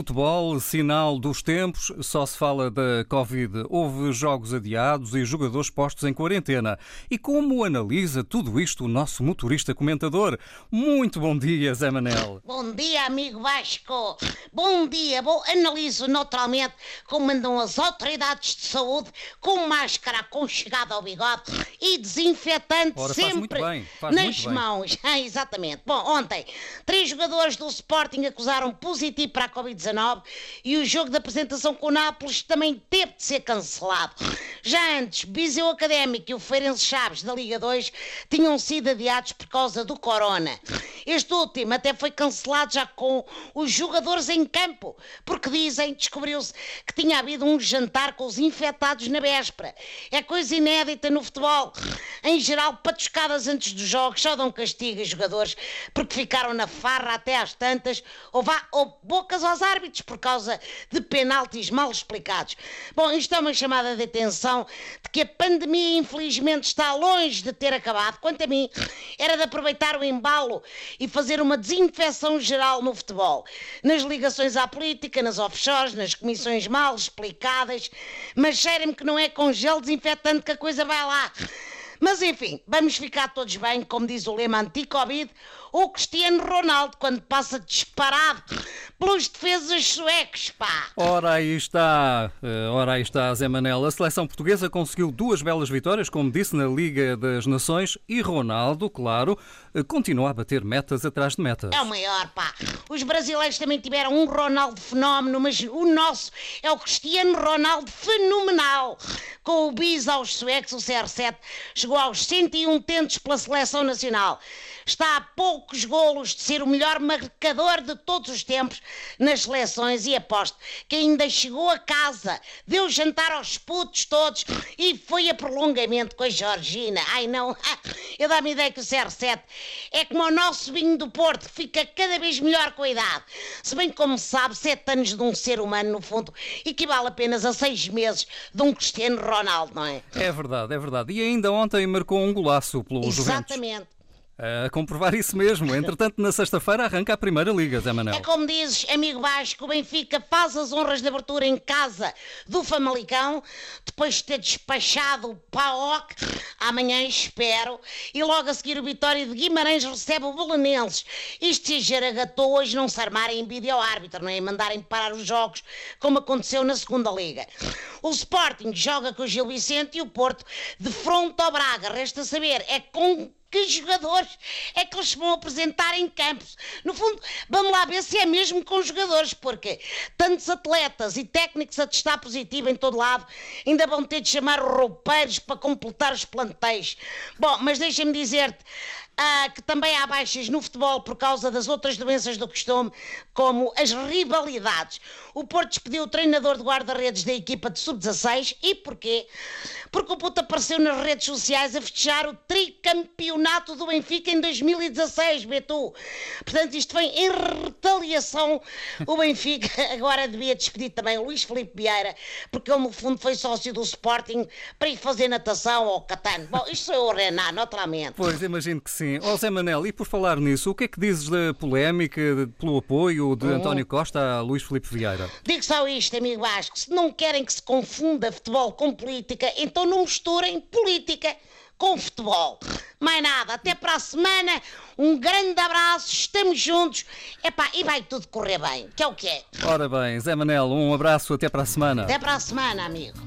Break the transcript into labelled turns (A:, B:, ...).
A: futebol, sinal dos tempos, só se fala da Covid. Houve jogos adiados e jogadores postos em quarentena. E como analisa tudo isto o nosso motorista comentador? Muito bom dia, Zé Manel.
B: Bom dia, amigo Vasco. Bom dia. Bom, analiso naturalmente como andam as autoridades de saúde com máscara aconchegada ao bigode e desinfetante
A: Ora, faz muito
B: sempre
A: bem,
B: nas mãos. Ah, exatamente. Bom, ontem, três jogadores do Sporting acusaram positivo para a Covid-19 e o jogo de apresentação com o Nápoles também teve de ser cancelado. Já antes, Viseu Académico e o Feirense Chaves da Liga 2 tinham sido adiados por causa do corona. Este último até foi cancelado já com os jogadores em campo, porque dizem, descobriu-se que tinha havido um jantar com os infectados na véspera. É coisa inédita no futebol. Em geral, patuscadas antes dos jogos só dão castigo a jogadores porque ficaram na farra até às tantas ou, vá, ou bocas aos árbitros por causa de penaltis mal explicados. Bom, isto é uma chamada de atenção de que a pandemia infelizmente está longe de ter acabado. Quanto a mim, era de aproveitar o embalo e fazer uma desinfecção geral no futebol. Nas ligações à política, nas offshores, nas comissões mal explicadas, mas cheira-me que não é com gel desinfetante que a coisa vai lá. Mas enfim, vamos ficar todos bem, como diz o lema anti-Covid, o Cristiano Ronaldo, quando passa disparado pelos defesas suecos, pá.
A: Ora aí está, eh, ora aí está, Zé Manel. A seleção portuguesa conseguiu duas belas vitórias, como disse, na Liga das Nações e Ronaldo, claro, eh, continua a bater metas atrás de metas.
B: É o maior, pá. Os brasileiros também tiveram um Ronaldo fenómeno, mas o nosso é o Cristiano Ronaldo fenomenal. Com o bis aos suecos, o CR7 chegou aos 101 tentos pela seleção nacional. Está a poucos golos de ser o melhor marcador de todos os tempos nas seleções e aposto que ainda chegou a casa, deu jantar aos putos todos e foi a prolongamento com a Georgina. Ai não, eu dá-me ideia que o CR7 é como o nosso vinho do Porto, que fica cada vez melhor com a idade. Se bem como se sabe, sete anos de um ser humano, no fundo, equivale apenas a seis meses de um Cristiano Ronaldo, não é?
A: É verdade, é verdade. E ainda ontem marcou um golaço pelo Juventus.
B: Exatamente.
A: A comprovar isso mesmo. Entretanto, na sexta-feira arranca a Primeira Liga, Zé Manel.
B: É como dizes, amigo Vasco, o Benfica faz as honras de abertura em casa do Famalicão, depois de ter despachado o PAOC, amanhã espero, e logo a seguir o Vitória de Guimarães recebe o Belenenses. Isto se jaragatou hoje não se armarem em vídeo ao árbitro, não é? Mandarem parar os jogos, como aconteceu na segunda Liga. O Sporting joga com o Gil Vicente e o Porto de fronte ao Braga. Resta saber, é com que jogadores é que eles vão apresentar em campos. No fundo, vamos lá ver se é mesmo com jogadores, porque tantos atletas e técnicos a testar positivo em todo lado ainda vão ter de chamar roupeiros para completar os plantéis. Bom, mas deixa-me dizer-te. Ah, que também há baixas no futebol por causa das outras doenças do costume, como as rivalidades. O Porto despediu o treinador de guarda-redes da equipa de sub-16 e porquê? Porque o puto apareceu nas redes sociais a festejar o tricampeonato do Benfica em 2016, Betu. Portanto, isto vem em retaliação. O Benfica agora devia despedir também o Luís Filipe Vieira, porque ele, no fundo, foi sócio do Sporting para ir fazer natação ao Catano. Bom, isto sou eu Renan, naturalmente.
A: Pois, imagino que sim. Ó Zé Manel, e por falar nisso, o que é que dizes da polémica de- pelo apoio de António Costa a Luís Filipe Vieira?
B: Digo só isto, amigo Vasco. Se não querem que se confunda futebol com política, então não misturem política com futebol. Mais nada. Até para a semana. Um grande abraço. Estamos juntos. Epá, e vai tudo correr bem. Que é o que é.
A: Ora bem, Zé Manel, um abraço, até para a semana.
B: Até para a semana, amigo.